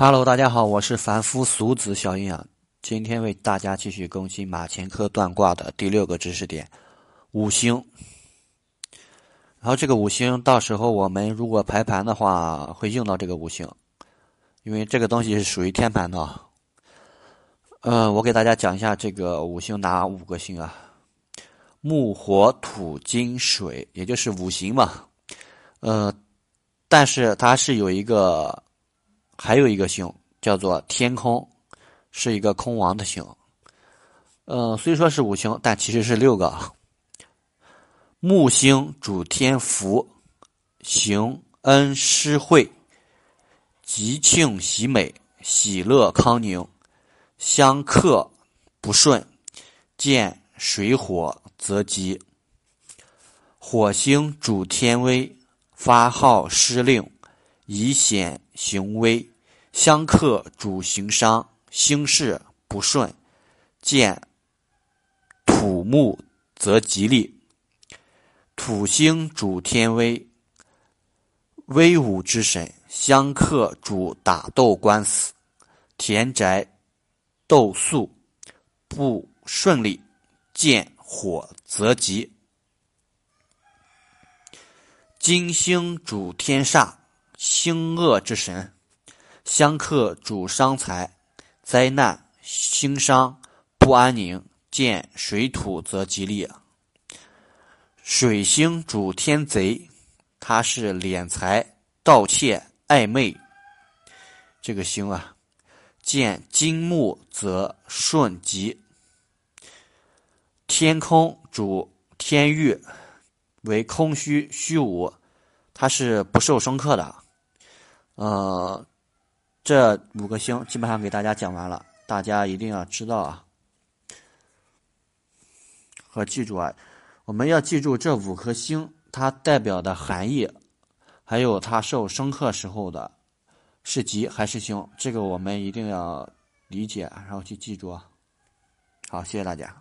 Hello，大家好，我是凡夫俗子小阴阳，今天为大家继续更新马前科断卦的第六个知识点——五行。然后这个五行，到时候我们如果排盘的话，会用到这个五行，因为这个东西是属于天盘的。嗯，我给大家讲一下这个五行哪五个星啊？木、火、土、金、水，也就是五行嘛。呃，但是它是有一个。还有一个星叫做天空，是一个空王的星。呃，虽说是五行，但其实是六个。木星主天福，行恩施惠，吉庆喜美，喜乐康宁，相克不顺，见水火则吉。火星主天威，发号施令。以显行危，相克主行伤，兴事不顺，见土木则吉利。土星主天威，威武之神，相克主打斗官司，田宅斗粟不顺利，见火则吉。金星主天煞。星恶之神，相克主伤财，灾难兴伤不安宁，见水土则吉利。水星主天贼，他是敛财、盗窃、暧昧。这个星啊，见金木则顺吉。天空主天域，为空虚虚无，它是不受生克的。呃，这五个星基本上给大家讲完了，大家一定要知道啊，和记住啊，我们要记住这五颗星它代表的含义，还有它受生克时候的是吉还是凶，这个我们一定要理解，然后去记住啊。好，谢谢大家。